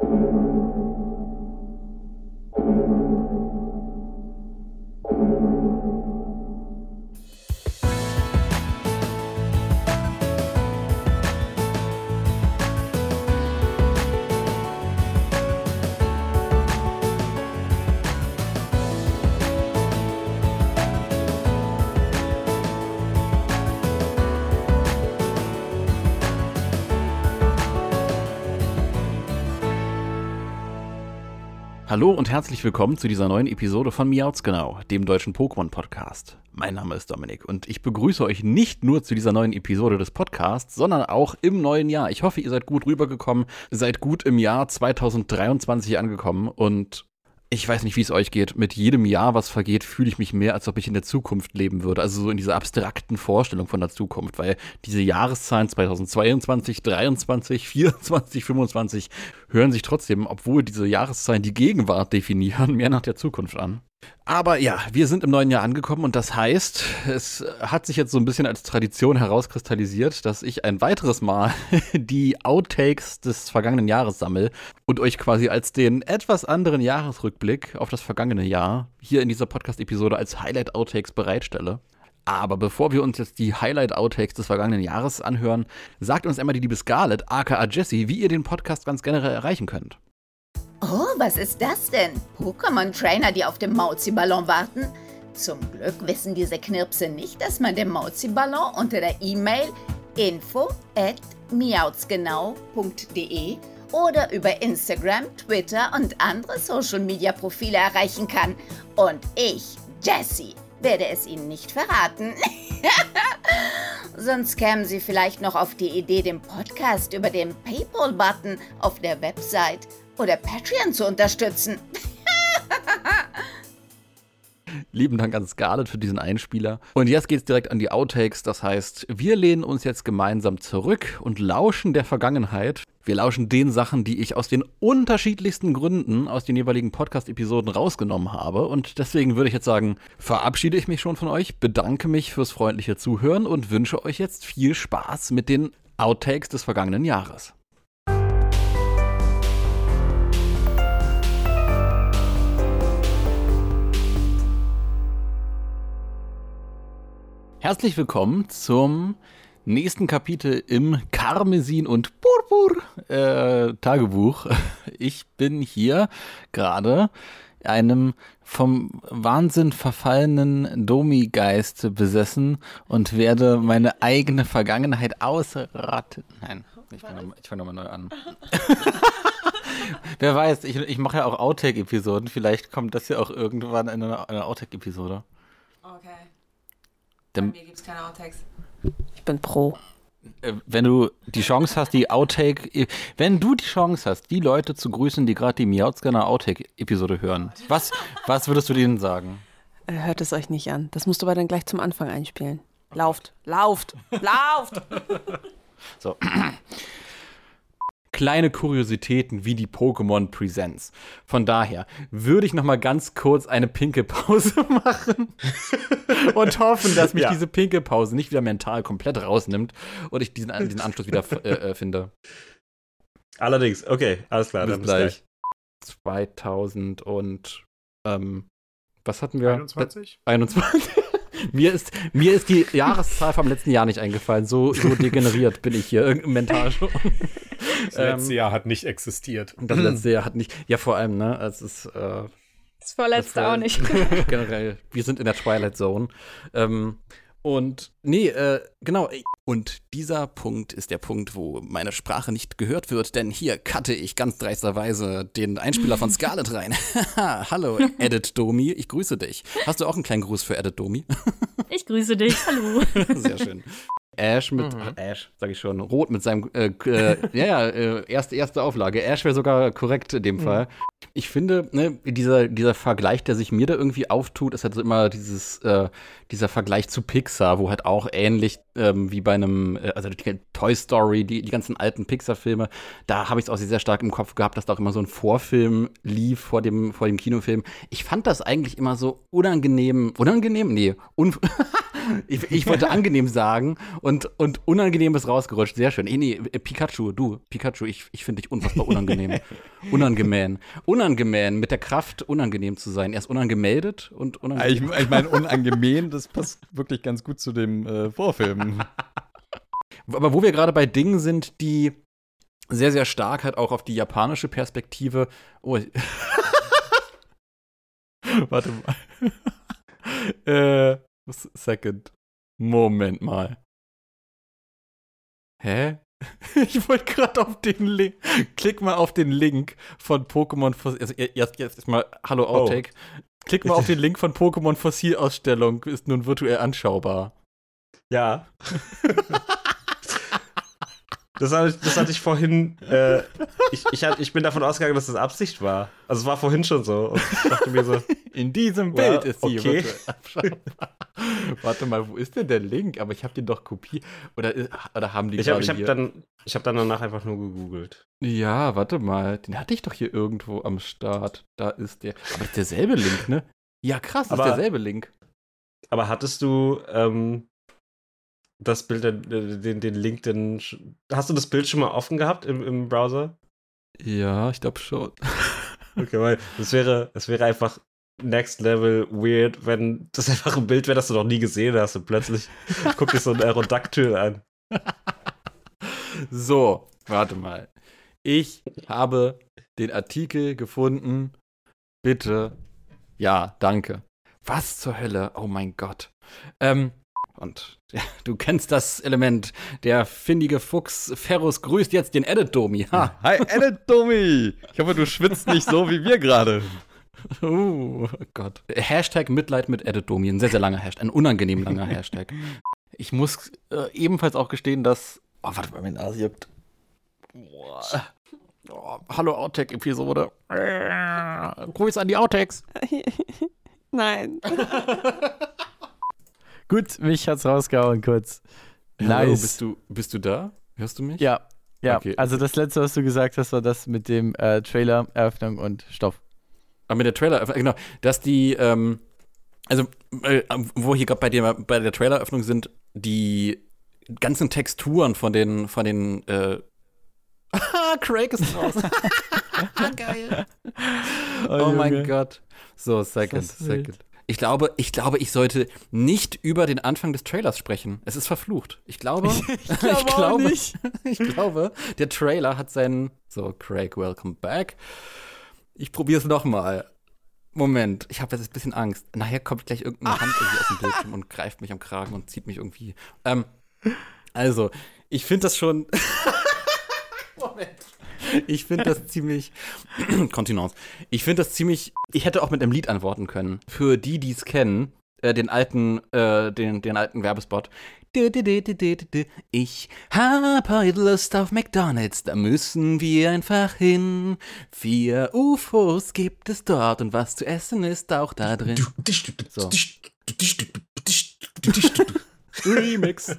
thank you Hallo und herzlich willkommen zu dieser neuen Episode von Miauts Genau, dem deutschen Pokémon-Podcast. Mein Name ist Dominik und ich begrüße euch nicht nur zu dieser neuen Episode des Podcasts, sondern auch im neuen Jahr. Ich hoffe, ihr seid gut rübergekommen, seid gut im Jahr 2023 angekommen und ich weiß nicht, wie es euch geht. Mit jedem Jahr, was vergeht, fühle ich mich mehr, als ob ich in der Zukunft leben würde. Also so in dieser abstrakten Vorstellung von der Zukunft, weil diese Jahreszahlen 2022, 23, 24, 25 hören sich trotzdem, obwohl diese Jahreszahlen die Gegenwart definieren, mehr nach der Zukunft an. Aber ja, wir sind im neuen Jahr angekommen und das heißt, es hat sich jetzt so ein bisschen als Tradition herauskristallisiert, dass ich ein weiteres Mal die Outtakes des vergangenen Jahres sammle und euch quasi als den etwas anderen Jahresrückblick auf das vergangene Jahr hier in dieser Podcast-Episode als Highlight-Outtakes bereitstelle. Aber bevor wir uns jetzt die Highlight-Outtakes des vergangenen Jahres anhören, sagt uns einmal die liebe Scarlett, aka Jessie, wie ihr den Podcast ganz generell erreichen könnt. Oh, was ist das denn? Pokémon-Trainer, die auf dem Mauzi-Ballon warten? Zum Glück wissen diese Knirpse nicht, dass man den Mauzi-Ballon unter der E-Mail info at miautsgenau.de oder über Instagram, Twitter und andere Social-Media-Profile erreichen kann. Und ich, Jessie, werde es Ihnen nicht verraten. Sonst kämen Sie vielleicht noch auf die Idee, den Podcast über den PayPal-Button auf der Website oder Patreon zu unterstützen. Lieben Dank an Scarlett für diesen Einspieler. Und jetzt geht's direkt an die Outtakes. Das heißt, wir lehnen uns jetzt gemeinsam zurück und lauschen der Vergangenheit. Wir lauschen den Sachen, die ich aus den unterschiedlichsten Gründen aus den jeweiligen Podcast-Episoden rausgenommen habe. Und deswegen würde ich jetzt sagen, verabschiede ich mich schon von euch, bedanke mich fürs freundliche Zuhören und wünsche euch jetzt viel Spaß mit den Outtakes des vergangenen Jahres. Herzlich willkommen zum nächsten Kapitel im Karmesin und Purpur äh, Tagebuch. Ich bin hier gerade einem vom Wahnsinn verfallenen Domi-Geist besessen und werde meine eigene Vergangenheit ausraten. Nein, ich fange fang nochmal neu an. Wer weiß, ich, ich mache ja auch Outtake-Episoden. Vielleicht kommt das ja auch irgendwann in einer, einer Outtake-Episode. Bei mir gibt es keine Outtakes. Ich bin pro. Äh, wenn du die Chance hast, die Outtake, wenn du die Chance hast, die Leute zu grüßen, die gerade die Miautscanner Outtake-Episode hören, was, was würdest du denen sagen? Äh, hört es euch nicht an. Das musst du aber dann gleich zum Anfang einspielen. Lauft, lauft, lauft! So. Kleine Kuriositäten wie die Pokémon Presents. Von daher würde ich noch mal ganz kurz eine pinke Pause machen und hoffen, dass mich Ja. diese pinke Pause nicht wieder mental komplett rausnimmt und ich diesen, diesen Anschluss wieder äh, äh, finde. Allerdings, okay, alles klar. Bis dann gleich. 2000 und ähm, was hatten wir? 21? 21. mir, ist, mir ist die Jahreszahl vom letzten Jahr nicht eingefallen. So, so degeneriert bin ich hier mental schon. Das letzte Jahr hat nicht existiert. Das letzte Jahr hat nicht. Ja, vor allem, ne? Es ist. Äh, Das vorletzte Das, auch nicht. generell, wir sind in der Twilight Zone. Ähm, und nee, äh, genau. Und dieser Punkt ist der Punkt, wo meine Sprache nicht gehört wird, denn hier cutte ich ganz dreisterweise den Einspieler von Scarlett rein. Hallo, Edit Domi, ich grüße dich. Hast du auch einen kleinen Gruß für Edit Domi? Ich grüße dich. Hallo. Sehr schön. Ash mit, ach, Ash, sag ich schon, Rot mit seinem, äh, äh, ja, ja, äh, erste, erste Auflage. Ash wäre sogar korrekt in dem Fall. Ich finde, ne, dieser, dieser Vergleich, der sich mir da irgendwie auftut, ist halt so immer dieses, äh, dieser Vergleich zu Pixar, wo halt auch ähnlich ähm, wie bei einem, äh, also die Toy Story, die, die ganzen alten Pixar-Filme, da habe ich es auch sehr stark im Kopf gehabt, dass da auch immer so ein Vorfilm lief vor dem, vor dem Kinofilm. Ich fand das eigentlich immer so unangenehm, unangenehm? Nee, un ich, ich wollte angenehm sagen und, und unangenehm ist rausgerutscht. Sehr schön. Nee, nee, äh, Pikachu, du, Pikachu, ich, ich finde dich unfassbar unangenehm. unangenehm. Unangenehm, mit der Kraft unangenehm zu sein. Er ist unangemeldet und unangenehm. Ich, ich meine, unangenehm, das passt wirklich ganz gut zu dem äh, Vorfilm. Aber wo wir gerade bei Dingen sind, die sehr, sehr stark halt auch auf die japanische Perspektive. Oh, warte mal. äh, second. Moment mal. Hä? Ich wollte gerade auf den Link. Klick mal auf den Link von Pokémon. Also jetzt, jetzt mal Hallo Oh. Klick mal auf den Link von Pokémon Fossil Ausstellung. Ist nun virtuell anschaubar. Ja. Das hatte, ich, das hatte ich vorhin. Äh, ich, ich, hat, ich bin davon ausgegangen, dass das Absicht war. Also es war vorhin schon so. Und ich dachte mir so, In diesem Bild ist sie okay. virtuell anschaubar. Warte mal, wo ist denn der Link? Aber ich habe den doch kopiert. Oder, oder haben die ich habe gerade ich hab hier? dann, ich hab dann danach einfach nur gegoogelt. Ja, warte mal. Den hatte ich doch hier irgendwo am Start. Da ist der. Aber das ist derselbe Link, ne? Ja, krass, das Aber- ist derselbe Link. Aber hattest du ähm, das Bild, den, den Link, den. sch- Hast du das Bild schon mal offen gehabt im, im Browser? Ja, ich glaube schon. Okay, weil es wäre, es wäre einfach next level weird, wenn das einfach ein Bild wäre, das du noch nie gesehen hast und plötzlich guckt dich so ein Aerodactyl an. So, warte mal. Ich habe den Artikel gefunden. Bitte. Ja, danke. Was zur Hölle? Oh mein Gott. Ähm, und ja, du kennst das Element. Der findige Fuchs Ferrus grüßt jetzt den Edit-Domi. Ha. Hi, Edit Domi! Ich hoffe, du schwitzt nicht so wie wir gerade. Oh Gott. Hashtag Mitleid mit Edit-Domi. Ein sehr, sehr langer Hashtag. Ein unangenehm langer Hashtag. Ich muss äh, ebenfalls auch gestehen, dass. Oh, warte mal, mein Nase juckt. Boah. Oh, hallo Outtake-Episode. Grüß an die Outtakes. Nein. Gut, mich hat's rausgehauen kurz. Hallo, Nice. bist du, bist du da? Hörst du mich? Ja, ja. Okay. Also das letzte, was du gesagt hast, war das mit dem äh, Trailer, Eröffnung und Stoff. Aber mit der Trailer, genau, dass die, ähm, also, äh, wo hier gerade bei, bei der Traileröffnung sind, die ganzen Texturen von den, von den, äh, Ah, Craig ist raus. Geil. Oh, mein Junge. Gott. So, second, second. Ich glaube, ich glaube, ich sollte nicht über den Anfang des Trailers sprechen. Es ist verflucht. Ich glaube, ich glaube auch nicht. ich glaube, der Trailer hat seinen. So, Craig, welcome back. Ich probiere es nochmal. Moment, ich habe jetzt ein bisschen Angst. Nachher kommt gleich irgendeine Hand irgendwie aus dem Bildschirm und greift mich am Kragen und zieht mich irgendwie. Ähm, also, ich finde das schon. Moment. Ich finde das ziemlich. Kontinence. Ich finde das ziemlich. Ich hätte auch mit einem Lied antworten können. Für die, die es kennen, äh, den alten, äh, den, den alten Werbespot. Ich hab heute Lust auf McDonalds, da müssen wir einfach hin. Vier UFOs gibt es dort und was zu essen ist auch da drin. So. Remix.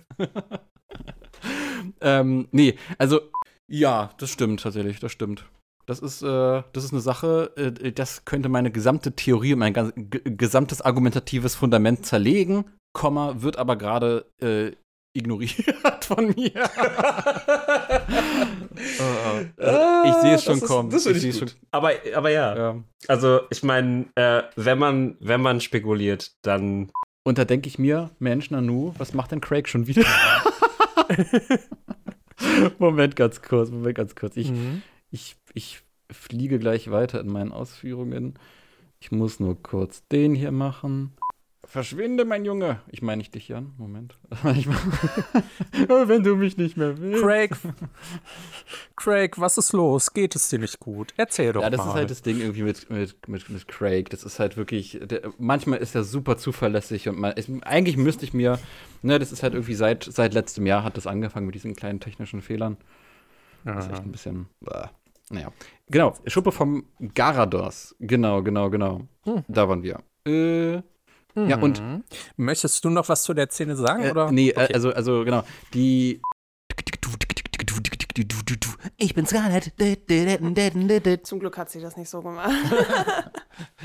ähm, nee, also ja, das stimmt tatsächlich, das stimmt. Das ist, äh, das ist eine Sache, äh, das könnte meine gesamte Theorie und mein gesamtes argumentatives Fundament zerlegen, Komma, wird aber gerade äh, ignoriert von mir. Äh, äh, ich sehe es schon kommen. Das ich, gut. schon. Aber, aber ja, Ja. also ich meine, äh, wenn, man, wenn man spekuliert, dann Und da denke ich mir, Mensch, Nanu, was macht denn Craig schon wieder? Moment ganz kurz, Moment ganz kurz. Ich, Mhm. ich, ich fliege gleich weiter in meinen Ausführungen. Ich muss nur kurz den hier machen. Verschwinde, mein Junge. Ich meine nicht dich, Jan. Moment. Wenn du mich nicht mehr willst. Craig, Craig, was ist los? Geht es dir nicht gut? Erzähl doch Ja, das mal. ist halt das Ding irgendwie mit, mit, mit, mit Craig. Das ist halt wirklich, der, manchmal ist er super zuverlässig und man, ist, eigentlich müsste ich mir, ne, das ist halt irgendwie seit, seit letztem Jahr hat das angefangen mit diesen kleinen technischen Fehlern. Das ist echt ein bisschen, bäh. naja. Genau, Schuppe vom Garados. Genau, genau, genau. Hm. Da waren wir. Äh, Ja, und Mhm. Möchtest du noch was zu der Szene sagen? Äh, oder? nee, äh, Okay. also, also genau. Die. Ich bin Scarlett. Zum Glück hat sie das nicht so gemacht.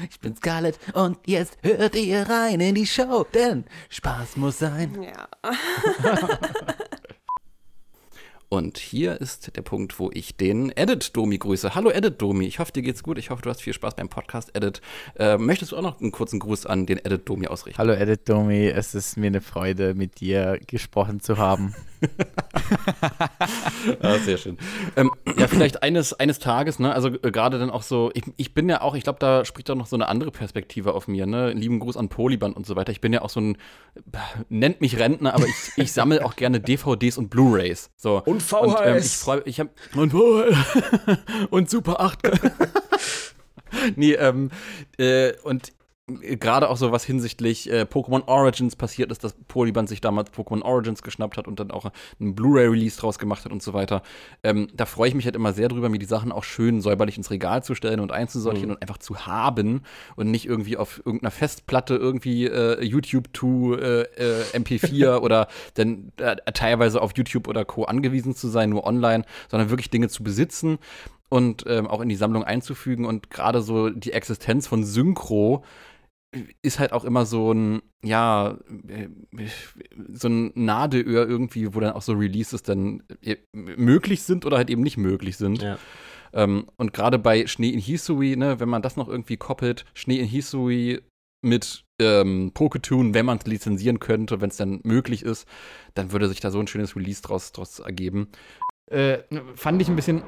Ich bin Scarlett und jetzt hört ihr rein in die Show, denn Spaß muss sein. ja. Und hier ist der Punkt, wo ich den Edit-Domi grüße. Hallo Edit-Domi, ich hoffe, dir geht's gut. Ich hoffe, du hast viel Spaß beim Podcast Edit. Äh, möchtest du auch noch einen kurzen Gruß an den Edit-Domi ausrichten? Hallo Edit Domi, es ist mir eine Freude, mit dir gesprochen zu haben. Ah, sehr schön. Ähm, ja, vielleicht eines, eines Tages, ne, also äh, gerade dann auch so, ich, ich bin ja auch, ich glaube, da spricht auch noch so eine andere Perspektive auf mir, ne? Lieben Gruß an Polyband und so weiter. Ich bin ja auch so ein, äh, nennt mich Rentner, aber ich, ich sammle auch gerne DVDs und Blu-Rays. So. Und VHS. Und, ähm, ich freue ich hab, und, und Super 8. nee, ähm, äh, und gerade auch so was hinsichtlich äh, Pokémon Origins passiert ist, dass Polyband sich damals Pokémon Origins geschnappt hat und dann auch einen Blu-ray-Release draus gemacht hat und so weiter. Ähm, da freue ich mich halt immer sehr drüber, mir die Sachen auch schön säuberlich ins Regal zu stellen und einzusortieren und einfach zu haben und nicht irgendwie auf irgendeiner Festplatte irgendwie äh, YouTube to äh, äh, MP4 oder dann äh, teilweise auf YouTube oder Co. angewiesen zu sein, nur online, sondern wirklich Dinge zu besitzen und ähm, auch in die Sammlung einzufügen und gerade so die Existenz von Synchro ist halt auch immer so ein, ja, äh, so ein Nadelöhr irgendwie, wo dann auch so Releases dann äh, möglich sind oder halt eben nicht möglich sind. Ja. Ähm, und gerade bei Schnee in Hisui, ne, wenn man das noch irgendwie koppelt, Schnee in Hisui mit ähm, Poketoon, wenn man es lizenzieren könnte, wenn es dann möglich ist, dann würde sich da so ein schönes Release draus, draus ergeben. Äh, fand ich ein bisschen.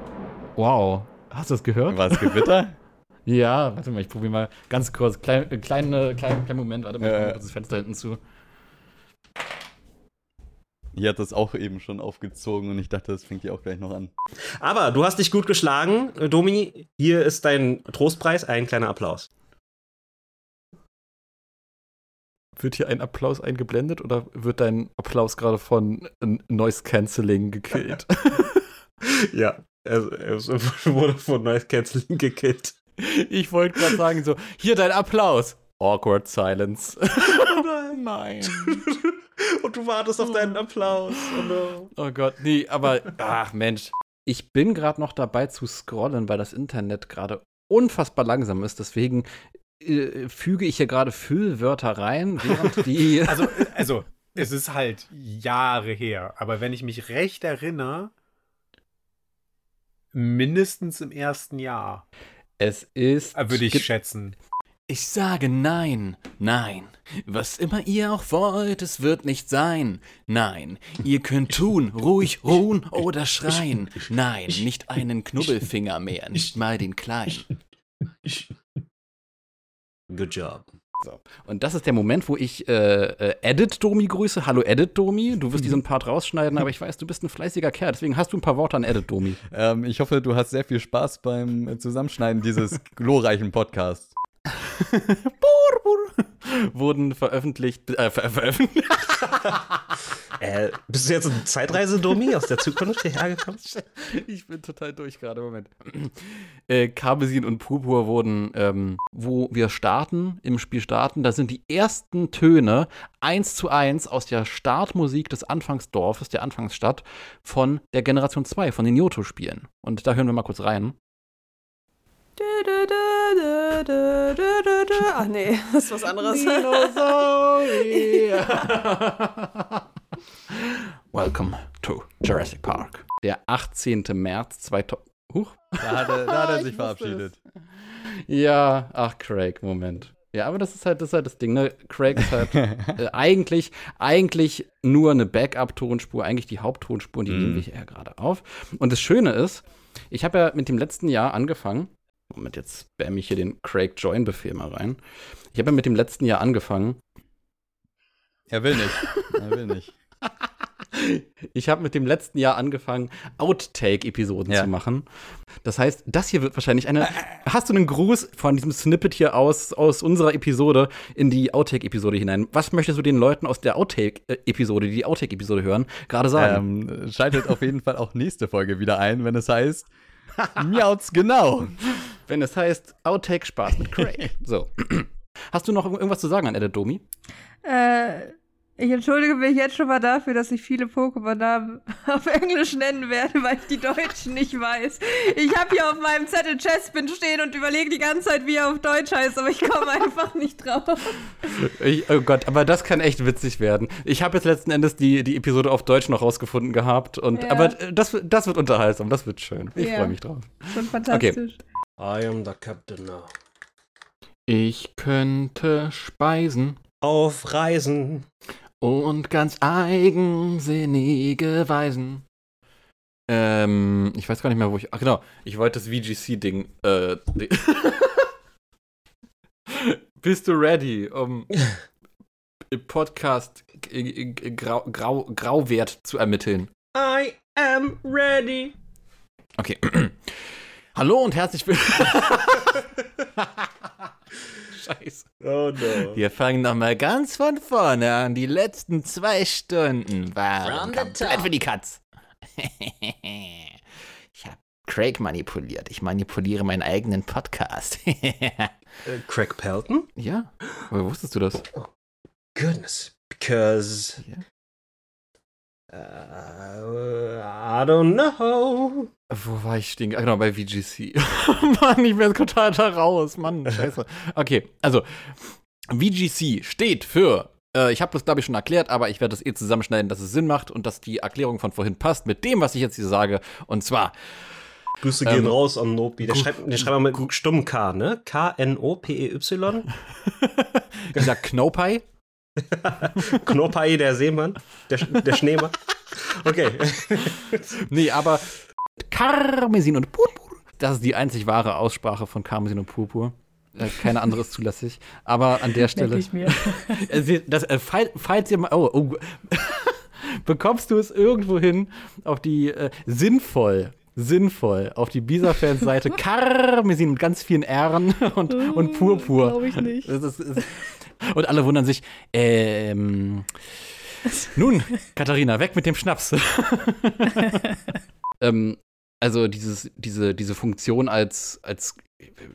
Wow. Hast du das gehört? War es Gewitter? Ja, warte mal, ich probiere mal ganz kurz. Klein, äh, kleine, kleinen, kleinen Moment, warte mal, ich mach mal Äh. kurz das Fenster hinten zu. Hier hat das auch eben schon aufgezogen und ich dachte, das fängt ja auch gleich noch an. Aber du hast dich gut geschlagen, Domi. Hier ist dein Trostpreis, ein kleiner Applaus. Wird hier ein Applaus eingeblendet oder wird dein Applaus gerade von Noise Cancelling gekillt? Ja, er, er wurde von Noise Canceling gekillt. Ich wollte gerade sagen, so, hier dein Applaus. Awkward Silence. Nein. Und du wartest auf deinen Applaus. Oh no. Oh Gott, nee, aber, ach Mensch. Ich bin gerade noch dabei zu scrollen, weil das Internet gerade unfassbar langsam ist. Deswegen äh, füge ich hier gerade Füllwörter rein, während die. Also, also, es ist halt Jahre her. Aber wenn ich mich recht erinnere, mindestens im ersten Jahr, es ist. äh, würde ich schätzen. Ich sage nein, nein. Was immer ihr auch wollt, es wird nicht sein. Nein, ihr könnt tun, ruhig ruhen oder schreien. Nein, nicht einen Knubbelfinger mehr, nicht mal den kleinen. Good job. So. Und das ist der Moment, wo ich äh, äh, Edit Domi grüße. Hallo Edit Domi, du wirst diesen Part rausschneiden, aber ich weiß, du bist ein fleißiger Kerl, deswegen hast du ein paar Worte an Edit Domi. Ähm, ich hoffe, du hast sehr viel Spaß beim Zusammenschneiden dieses glorreichen Podcasts. Wurden veröffentlicht, äh, ver veröffentlicht. Äh, bist du jetzt ein Zeitreise-Domi aus der Zukunft hierher gekommen? Ich bin total durch gerade, Moment. Äh, Karmesin und Purpur wurden, ähm, wo wir starten, im Spiel starten, da sind die ersten Töne eins zu eins aus der Startmusik des Anfangsdorfes, der Anfangsstadt, von der Generation 2, von den Yoto-Spielen. Und da hören wir mal kurz rein. Ach nee, das ist was anderes. Welcome to Jurassic Park. Der 18. März 2000. Huch. Da hat er, da hat er Ich sich verabschiedet. Ja, ach, Craig, Moment. Ja, aber das ist halt das, ist halt das Ding, ne? Craig ist halt äh, eigentlich, eigentlich nur eine Backup-Tonspur, eigentlich die Haupttonspur, und die Mhm. nehmen wir hier gerade auf. Und das Schöne ist, ich habe ja mit dem letzten Jahr angefangen. Moment, jetzt spam ich hier den Craig Join-Befehl mal rein. Ich habe ja mit dem letzten Jahr angefangen. Er will nicht. Er will nicht. Ich habe mit dem letzten Jahr angefangen, Outtake-Episoden Ja. zu machen. Das heißt, das hier wird wahrscheinlich eine. Hast du einen Gruß von diesem Snippet hier aus, aus unserer Episode in die Outtake-Episode hinein? Was möchtest du den Leuten aus der Outtake-Episode, die die Outtake-Episode hören, gerade sagen? Ähm, schaltet auf jeden Fall auch nächste Folge wieder ein, wenn es heißt Miauts genau. Wenn es heißt Outtake Spaß mit Craig. so. Hast du noch irgendwas zu sagen an Edit Domi? Äh, ich entschuldige mich jetzt schon mal dafür, dass ich viele Pokémon-Namen auf Englisch nennen werde, weil ich die Deutschen nicht weiß. Ich habe hier auf meinem Zettel Chespin stehen und überlege die ganze Zeit, wie er auf Deutsch heißt, aber ich komme einfach nicht drauf. Ich, oh Gott, aber das kann echt witzig werden. Ich habe jetzt letzten Endes die, die Episode auf Deutsch noch rausgefunden gehabt. Und, Ja. Aber äh, das, das wird unterhaltsam, das wird schön. Ich Ja. freue mich drauf. Schon fantastisch. I am the captain now. Ich könnte speisen Auf Reisen. Und ganz eigensinnige Weisen. Ähm, ich weiß gar nicht mehr, wo ich. Ach genau, ich wollte das VGC-Ding. Äh, Bist du ready, um im Podcast Grau, Grau, Grauwert zu ermitteln? I am ready. Okay. Hallo und herzlich willkommen. Scheiße. Oh no. Wir fangen nochmal ganz von vorne an. Die letzten zwei Stunden waren komplett für die Katz. ich habe Craig manipuliert. Ich manipuliere meinen eigenen Podcast. Äh, Craig Pelton? ja? Woher wusstest du das? Goodness. Because. Ja. Uh, I don't know. Wo war ich stehen? Ah, genau, bei VGC. Mann, ich bin total da raus. Mann, scheiße. Okay, also, VGC steht für, äh, ich habe das, glaube ich, schon erklärt, aber ich werde das eh zusammenschneiden, dass es Sinn macht und dass die Erklärung von vorhin passt mit dem, was ich jetzt hier sage. Und zwar, Grüße gehen Ähm, raus an Nobi. Der schreibt, der schreibt mal mit stummem K, ne? K-N-O-P-E-Y. dieser Knopei. Knopai, der Seemann. Der, der Schneemann. Okay. Nee, aber Karmesin und Purpur. Das ist die einzig wahre Aussprache von Karmesin und Purpur. Äh, Keine andere ist zulässig. Aber an der Stelle. Merke ich mir. Äh, sie- Das, äh, fall- falls ihr mal. Oh, oh. Bekommst du es irgendwo hin auf die äh, sinnvoll, sinnvoll, auf die Bisa-Fans-Seite Karmesin mit ganz vielen R'n und, und Purpur. Glaube ich nicht. Das ist, ist, und alle wundern sich, ähm. Nun, Katharina, weg mit dem Schnaps. ähm, also dieses, diese, diese Funktion als, als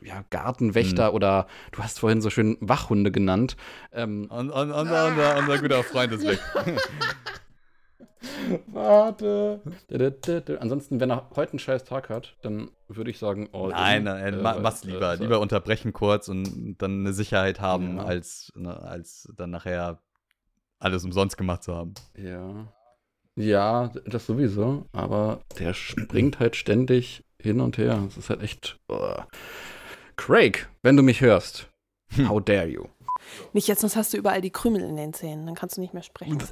ja, Gartenwächter oder du hast vorhin so schön Wachhunde genannt. Ähm, Und, und, unser, unser, unser guter Freund ist weg. Warte. Ansonsten, wenn er heute einen scheiß Tag hat, dann würde ich sagen, oh, Nein, nein, ma- mach's lieber. lieber unterbrechen kurz und dann eine Sicherheit haben, Ja. als, ne, als dann nachher alles umsonst gemacht zu haben. Ja. Ja, das sowieso, aber der springt halt ständig hin und her. Das ist halt echt. Oh. Craig, wenn du mich hörst, how dare you? Nicht jetzt, sonst hast du überall die Krümel in den Zähnen. Dann kannst du nicht mehr sprechen.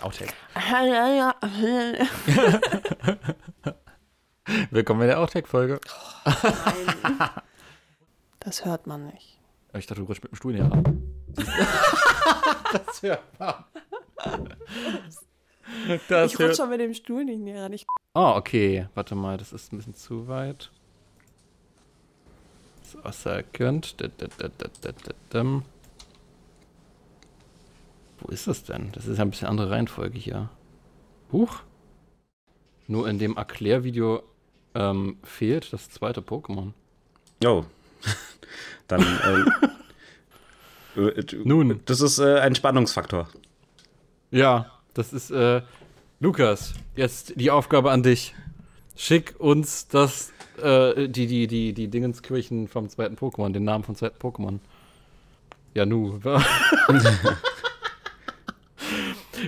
Outtake. Willkommen in der Outtake-Folge. Das hört man nicht. Ich dachte, du rutschst mit dem Stuhl näher ran. das hört man. Das ich rutsche schon mit dem Stuhl nicht näher ran. Ich Oh, okay. Warte mal, das ist ein bisschen zu weit. So, second. Da, da, da, da, da, da, dam. Wo ist das denn? Das ist ja ein bisschen andere Reihenfolge hier. Huch. Nur in dem Erklärvideo ähm, fehlt das zweite Pokémon. Oh. Dann. Ähm, äh, Nun. Das ist äh, ein Spannungsfaktor. Ja, das ist, äh, Lukas, jetzt die Aufgabe an dich. Schick uns das, äh, die, die, die, die Dingenskirchen vom zweiten Pokémon, den Namen vom zweiten Pokémon. Ja, nu.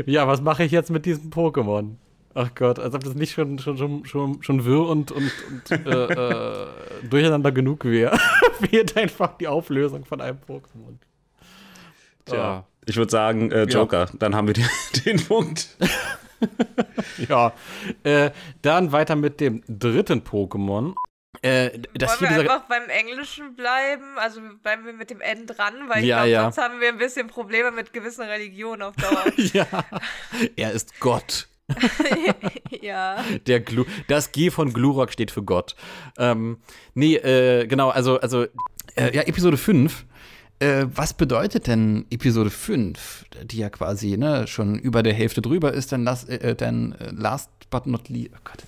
ja, was mache ich jetzt mit diesem Pokémon? Ach Gott, als ob das nicht schon, schon, schon, schon, schon wirr und, und, und äh, äh, durcheinander genug wäre. Fehlt einfach die Auflösung von einem Pokémon. Tja. Ich würde sagen, äh, Joker, dann haben wir den, den Punkt. Ja, äh, dann weiter mit dem dritten Pokémon. Äh, das Wollen wir einfach beim Englischen bleiben? Also bleiben wir mit dem N dran, weil ich Ja, glaube, ja. sonst haben wir ein bisschen Probleme mit gewissen Religionen auf Dauer. ja, er ist Gott. ja. Der Glu das G von Glurok steht für Gott. Ähm, nee, äh, genau, also, also äh, ja, Episode 5. Äh, was bedeutet denn Episode 5, die ja quasi ne, schon über der Hälfte drüber ist, dann, las, äh, dann äh, last but not least. Oh Gott,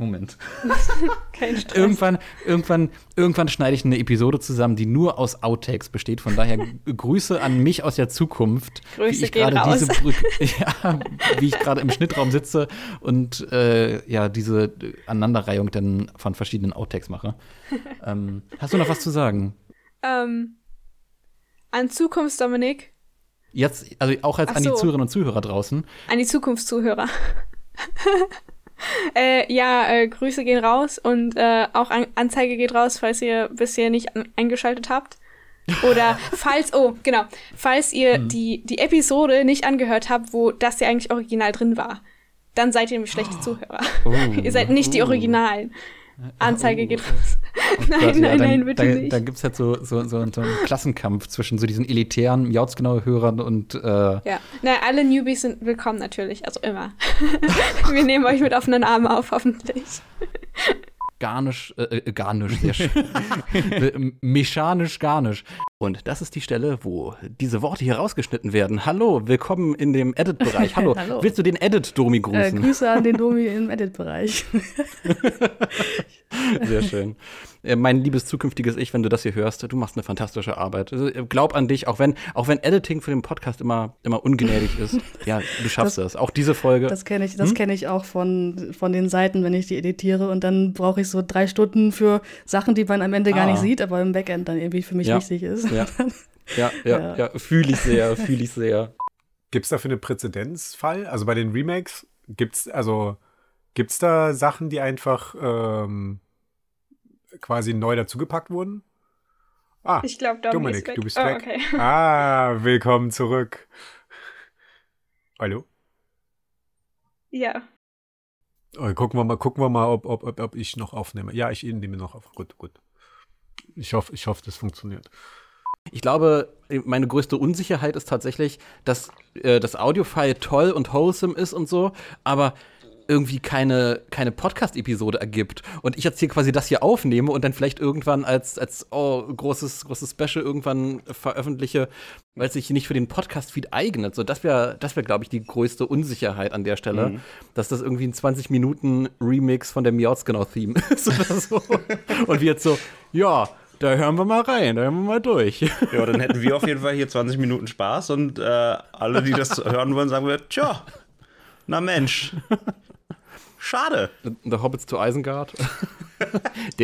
Moment. Kein Stress. Irgendwann, irgendwann, irgendwann schneide ich eine Episode zusammen, die nur aus Outtakes besteht. Von daher Grüße an mich aus der Zukunft, wie Grüße ich gehen gerade diese Brücke, ja, wie ich gerade im Schnittraum sitze und äh, ja diese Aneinanderreihung dann von verschiedenen Outtakes mache. ähm, hast du noch was zu sagen? Ähm, an Zukunft, Dominik. Jetzt, also auch als Ach an die so. Zuhörerinnen und Zuhörer draußen. An die Zukunftszuhörer. Äh, ja, äh, Grüße gehen raus und äh, auch an Anzeige geht raus, falls ihr bisher nicht eingeschaltet habt. Oder falls, oh, genau, falls ihr die, die Episode nicht angehört habt, wo das ja eigentlich original drin war, dann seid ihr nämlich schlechte Zuhörer. Oh. ihr seid nicht die Oh. Originalen. Anzeige nein, Gott, ja, nein, dann, nein, bitte da, nicht. Da gibt es halt so, so, so, so einen Klassenkampf zwischen so diesen elitären Miautsgenaue Hörern und äh, Ja, na, alle Newbies sind willkommen natürlich, also immer. Wir nehmen euch mit offenen Armen auf, hoffentlich. Garnisch, äh, äh, Garnisch, sehr schön. Äh, Mechanisch Garnisch. Und das ist die Stelle, wo diese Worte hier rausgeschnitten werden. Hallo, willkommen in dem Edit-Bereich. Hallo. Hallo. willst du den Edit-Domi Äh, grüßen? Grüße an den Domi im Edit-Bereich. Sehr schön. Äh, Mein liebes zukünftiges Ich, wenn du das hier hörst, du machst eine fantastische Arbeit. Also, äh, Glaub an dich, auch wenn, auch wenn Editing für den Podcast immer, immer ungnädig ist. Ja, du schaffst das. Auch diese Folge. Das kenne ich, das Hm? kenne ich auch von, von den Seiten, wenn ich die editiere und dann brauche ich so drei Stunden für Sachen, die man am Ende gar Ah. nicht sieht, aber im Backend dann irgendwie für mich Ja. wichtig ist. Ja. Ja, ja, Ja. ja, fühle ich sehr, fühle ich sehr. Gibt es dafür einen Präzedenzfall? Also bei den Remakes gibt es also gibt's da Sachen, die einfach ähm, quasi neu dazugepackt wurden? Ah, Ich glaube, Domi Dominik, ist weg. du bist Oh, weg. okay. Ah, willkommen zurück. Hallo? Ja. Oh, gucken wir mal, gucken wir mal, ob, ob, ob, ob ich noch aufnehme. Ja, ich nehme noch auf. Gut, gut. Ich hoffe, ich hoffe, das funktioniert. Ich glaube, meine größte Unsicherheit ist tatsächlich, dass äh, das Audiofile toll und wholesome ist und so, aber irgendwie keine, keine Podcast-Episode ergibt. Und ich jetzt hier quasi das hier aufnehme und dann vielleicht irgendwann als, als oh, großes, großes Special irgendwann veröffentliche, weil es sich nicht für den Podcast-Feed eignet. So, das wäre, das wäre, glaube ich, die größte Unsicherheit an der Stelle, Mhm. dass das irgendwie ein 20-Minuten-Remix von der Miautsgenau-Theme ist oder so. und wir jetzt so, ja, da hören wir mal rein, da hören wir mal durch. Ja, dann hätten wir auf jeden Fall hier 20 Minuten Spaß und äh, alle, die das hören wollen, sagen wir, tja, na Mensch. Schade. The Hobbits to Isengard.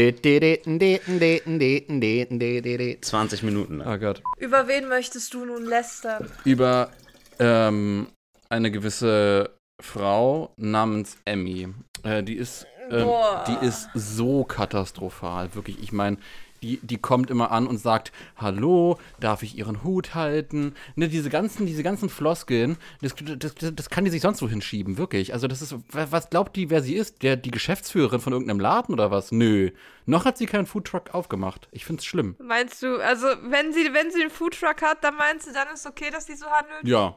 20 Minuten. Oh Gott. Über wen möchtest du nun lästern? Über ähm, eine gewisse Frau namens Emmy. Äh, die ist, ähm, Boah. die ist so katastrophal, wirklich. Ich meine, die, die kommt immer an und sagt, hallo, darf ich ihren Hut halten? Ne, diese ganzen, diese ganzen Floskeln, das, das, das, kann die sich sonst wo hinschieben, wirklich. Also das ist, wa- was glaubt die, wer sie ist? Der, die Geschäftsführerin von irgendeinem Laden oder was? Nö. Noch hat sie keinen Foodtruck aufgemacht. Ich find's schlimm. Meinst du, also wenn sie, wenn sie einen Foodtruck hat, dann meinst du, dann ist okay, dass sie so handelt? Ja.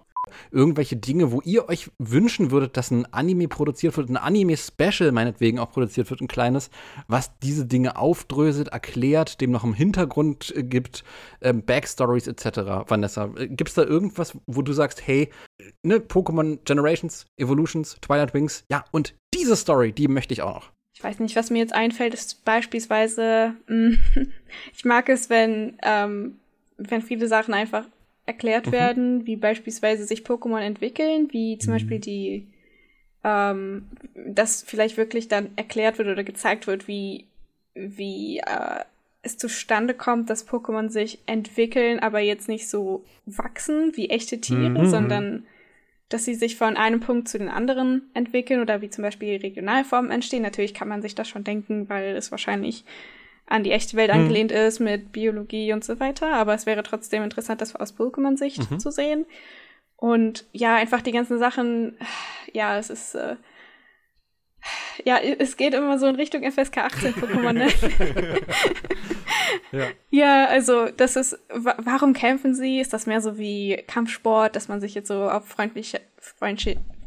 Irgendwelche Dinge, wo ihr euch wünschen würdet, dass ein Anime produziert wird, ein Anime-Special meinetwegen auch produziert wird, ein kleines, was diese Dinge aufdröselt, erklärt, dem noch einen Hintergrund äh, gibt, ähm, Backstories etc. Vanessa, äh, gibt's da irgendwas, wo du sagst, hey, ne, Pokémon Generations, Evolutions, Twilight Wings, ja, und diese Story, die möchte ich auch noch. Ich weiß nicht, was mir jetzt einfällt, ist beispielsweise, mh, ich mag es, wenn, ähm, wenn viele Sachen einfach erklärt Mhm. werden, wie beispielsweise sich Pokémon entwickeln, wie zum Beispiel die, ähm, dass vielleicht wirklich dann erklärt wird oder gezeigt wird, wie, wie äh, es zustande kommt, dass Pokémon sich entwickeln, aber jetzt nicht so wachsen wie echte Tiere, Mhm. sondern dass sie sich von einem Punkt zu den anderen entwickeln oder wie zum Beispiel Regionalformen entstehen. Natürlich kann man sich das schon denken, weil es wahrscheinlich an die echte Welt Mhm. angelehnt ist mit Biologie und so weiter. Aber es wäre trotzdem interessant, das aus Pokémon-Sicht Mhm. zu sehen. Und ja, einfach die ganzen Sachen, ja, es ist, äh, ja, es geht immer so in Richtung FSK 18 Pokémon, ne? Ja. Ja, also das ist, wa warum kämpfen sie? Ist das mehr so wie Kampfsport, dass man sich jetzt so auf freundliche,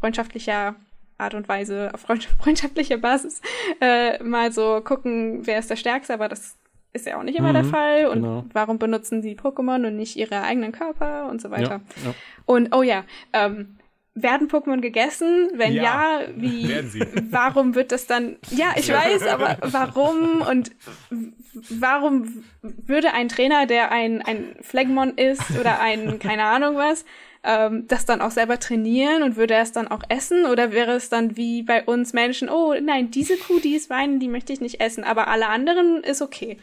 freundschaftlicher Art und Weise, auf freund freundschaftlicher Basis äh, mal so gucken, wer ist der Stärkste, aber das ist ja auch nicht immer Mhm, der Fall. Und genau. warum benutzen sie Pokémon und nicht ihre eigenen Körper und so weiter. Ja, ja. Und oh ja, ähm, werden Pokémon gegessen? Wenn ja, Ja, wie, werden sie. warum wird das dann, ja, ich weiß, aber warum und warum würde ein Trainer, der ein, ein Phlegmon ist oder ein, keine Ahnung was, ähm, das dann auch selber trainieren und würde er es dann auch essen? Oder wäre es dann wie bei uns Menschen, oh nein, diese Kuh, die ist Wein, die möchte ich nicht essen, aber alle anderen ist okay.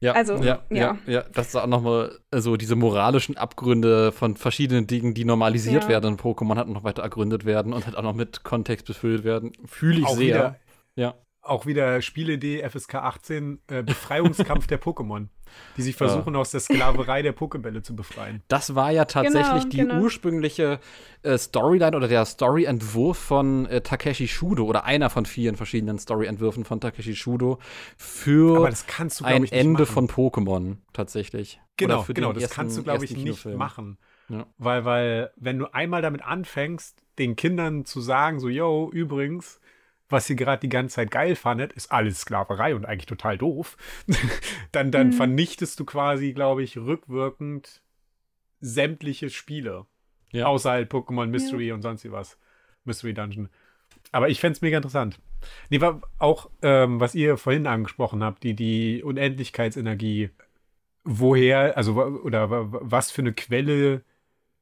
Ja, Also, ja, ja, ja. ja, das ist auch nochmal so diese moralischen Abgründe von verschiedenen Dingen, die normalisiert Ja. werden in Pokémon, halt noch weiter ergründet werden und halt auch noch mit Kontext befüllt werden. Fühle ich Auch sehr. wieder- ja. Auch wieder Spielidee FSK 18, äh, Befreiungskampf der Pokémon, die sich versuchen, aus der Sklaverei der Pokebälle zu befreien. Das war ja tatsächlich Genau, die genau. ursprüngliche äh, Storyline oder der Storyentwurf von äh, Takeshi Shudo oder einer von vielen verschiedenen Storyentwürfen von Takeshi Shudo für Aber das kannst du, ein Ende machen. von Pokémon tatsächlich. Genau, genau, das kannst du, ersten- glaube ich, ersten nicht Kinofilm. machen. Ja. Weil, weil, wenn du einmal damit anfängst, den Kindern zu sagen, so, yo, übrigens, was ihr gerade die ganze Zeit geil fandet, ist alles Sklaverei und eigentlich total doof, dann, dann Mhm. vernichtest du quasi, glaube ich, rückwirkend sämtliche Spiele. Ja. Außer halt Pokémon Mystery und sonst wie was. Mystery Dungeon. Aber ich fände es mega interessant. Nee, war auch, ähm, was ihr vorhin angesprochen habt, die, die Unendlichkeitsenergie, woher, also oder wa- wa- was für eine Quelle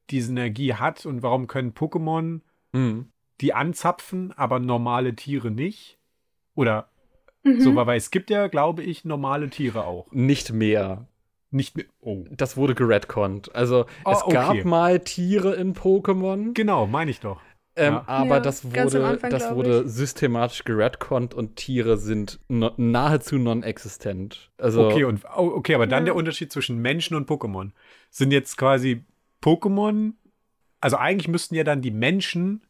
diese Energie hat und warum können Pokémon Mhm. Die anzapfen, aber normale Tiere nicht? Oder Mhm. so, weil es gibt ja, glaube ich, normale Tiere auch. Nicht mehr. Nicht mehr. Oh. Das wurde geredconnt. Also Oh, es gab okay. mal Tiere in Pokémon. Genau, meine ich doch. Ähm, Ja. Aber Ja, das wurde, Anfang, das wurde ich. systematisch geredconnt und Tiere sind no, nahezu non-existent. Also Okay, und, oh, okay, aber dann Ja. der Unterschied zwischen Menschen und Pokémon. Sind jetzt quasi Pokémon, also eigentlich müssten ja dann die Menschen,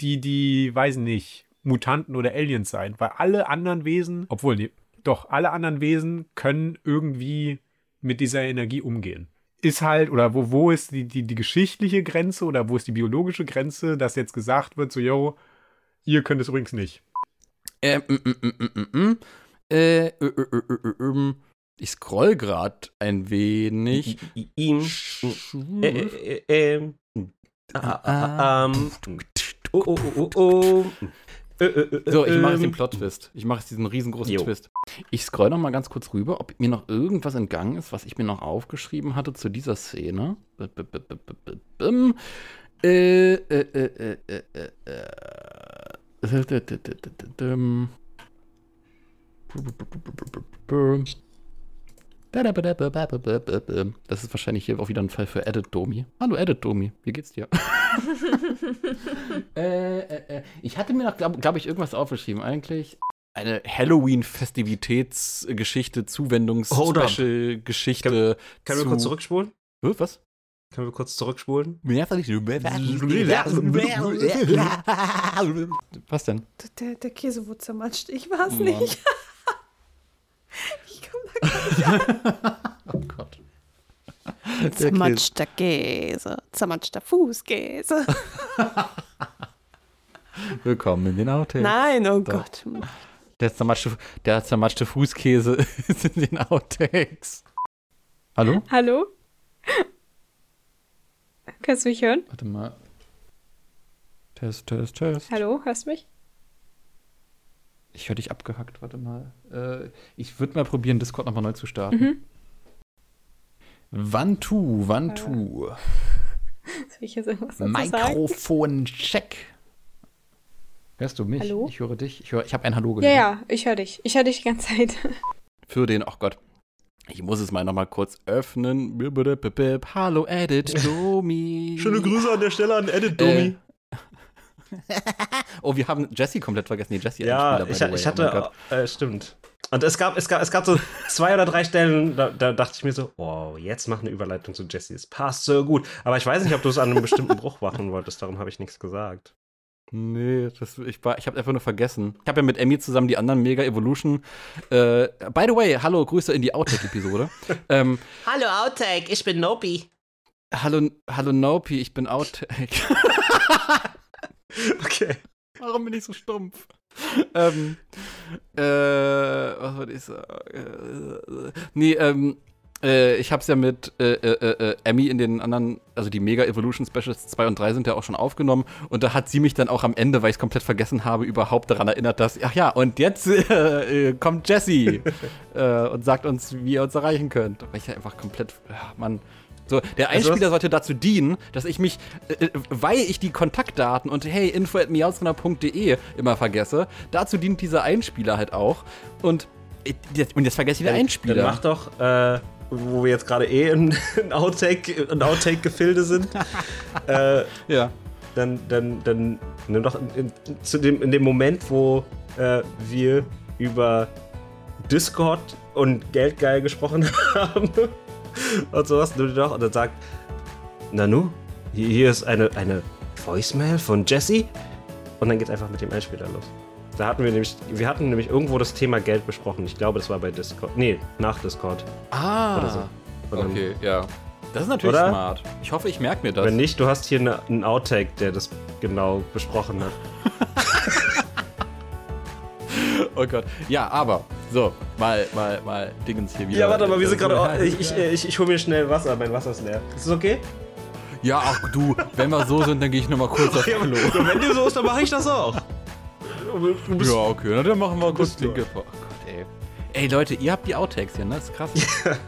die, die, weiß nicht, Mutanten oder Aliens sein, weil alle anderen Wesen, obwohl, nee, doch, alle anderen Wesen können irgendwie mit dieser Energie umgehen. Ist halt, oder wo, wo ist die, die, die geschichtliche Grenze oder wo ist die biologische Grenze, dass jetzt gesagt wird, so, yo, ihr könnt es übrigens nicht. Ähm, mm, mm, mm, mm, mm, mm. Äh, äh, äh, äh, äh, ähm, ich scroll gerade ein wenig. Ihm. Äh, äh, äh, ähm. Ah, ah, ähm. Oh, oh, oh, oh, oh. Äh, äh, äh, So, ich mache jetzt den ähm. Plot-Twist. Ich mache jetzt diesen riesengroßen Jo. Twist. Ich scroll noch mal ganz kurz rüber, ob mir noch irgendwas entgangen ist, was ich mir noch aufgeschrieben hatte zu dieser Szene. Äh, äh, äh, äh, äh, äh, äh. d- d- d- d- d- dim. Das ist wahrscheinlich hier auch wieder ein Fall für Edit Domi. Hallo Edit Domi, wie geht's dir? äh, äh, äh, ich hatte mir noch, glaube glaub ich, irgendwas aufgeschrieben. Eigentlich eine Halloween-Festivitätsgeschichte. Zuwendungs-Special-Geschichte. Können wir kurz zurückspulen? Was? Können wir kurz zurückspulen? Was denn? Der, der Käse wurde zermatscht. Ich war es Mann. nicht. da Oh Gott. Zermatschter Käse, zermatschter Fußkäse. Willkommen in den Outtakes. Nein, oh Doch. Gott. Der zermatschte, der zermatschte Fußkäse ist in den Outtakes. Hallo? Hallo? Kannst du mich hören? Warte mal. Test, Test, Test. Hallo, hörst du mich? Ich höre dich abgehackt, warte mal. Äh, ich würde mal probieren, Discord nochmal neu zu starten. Mhm. Wantu, Wantu. Soll ich jetzt irgendwas dazu sagen? Mikrofon-Check. Hörst du mich? Hallo? Ich höre dich. Ich, höre, ich habe ein Hallo Ja, gehört. ja, ich höre dich. Ich höre dich die ganze Zeit. Für den, ach Gott. Ich muss es mal nochmal kurz öffnen. Hallo, Edit, Domi. Schöne Grüße an der Stelle an Edit Äh, Domi. oh, wir haben Jessie komplett vergessen. Nee, Jessie ja, ich, ich. Oh hatte, Gott. äh, stimmt. Und es gab, es gab, es gab so zwei oder drei Stellen, da, da dachte ich mir so, wow, jetzt mach eine Überleitung zu Jesse. Es passt so gut. Aber ich weiß nicht, ob du es an einem bestimmten Bruch machen wolltest, darum habe ich nichts gesagt. Nee, das, ich, war- ich habe einfach nur vergessen. Ich habe ja mit Emmy zusammen die anderen Mega Evolution. Äh, by the way, hallo, Grüße in die Outtake-Episode. ähm, Hallo Outtake, ich bin Nopi. hallo, hallo Nopi, ich bin Outtake. Okay. Warum bin ich so stumpf? ähm, äh, was wollte ich sagen? Äh, nee, ähm, Äh, ich habe es ja mit äh, äh, äh, Emmy in den anderen, also die Mega Evolution Specials 2 und 3 sind ja auch schon aufgenommen. Und da hat sie mich dann auch am Ende, weil ich es komplett vergessen habe, überhaupt daran erinnert, dass, ach ja, und jetzt äh, äh, kommt Jesse äh, und sagt uns, wie ihr uns erreichen könnt. Weil ich ja einfach komplett, ja, Mann. So, der Also Einspieler sollte dazu dienen, dass ich mich, äh, äh, weil ich die Kontaktdaten und hey, info at miauzner.de immer vergesse, dazu dient dieser Einspieler halt auch. Und, äh, jetzt- und jetzt vergesse ich den Einspieler. Dann mach doch, äh, wo wir jetzt gerade eh in, in Outtake, in Outtake-Gefilde sind. äh, ja. Dann, dann, dann nimm doch in, in, zu dem, in dem Moment, wo äh, wir über Discord und Geldgeil gesprochen haben und sowas, nimm doch und dann sagt, Nanu, hier, ist eine, eine Voicemail von Jesse und dann geht einfach mit dem Einspieler los. Da hatten wir nämlich, wir hatten nämlich irgendwo das Thema Geld besprochen. Ich glaube, das war bei Discord. Nee, nach Discord. Ah, Oder so. Dann- okay, ja. Das ist natürlich Oder? smart. Ich hoffe, ich merke mir das. Wenn nicht, du hast hier eine, einen Outtake, der das genau besprochen hat. Oh Gott. Ja, aber, so, mal, mal, mal Dingens hier wieder. Ja, warte mal, wir sind Ja, gerade. Ich, ich, ich, ich hole mir schnell Wasser, mein Wasser ist leer. Ist das okay? Ja, ach du, wenn wir so sind, dann gehe ich nochmal kurz aufs Ja, Klo. wenn dir so ist, dann mache ich das auch. Ja, okay, na, dann machen wir kurz. Oh Gott, ey. Ey, Leute, ihr habt die Outtakes hier, ne? Das ist krass.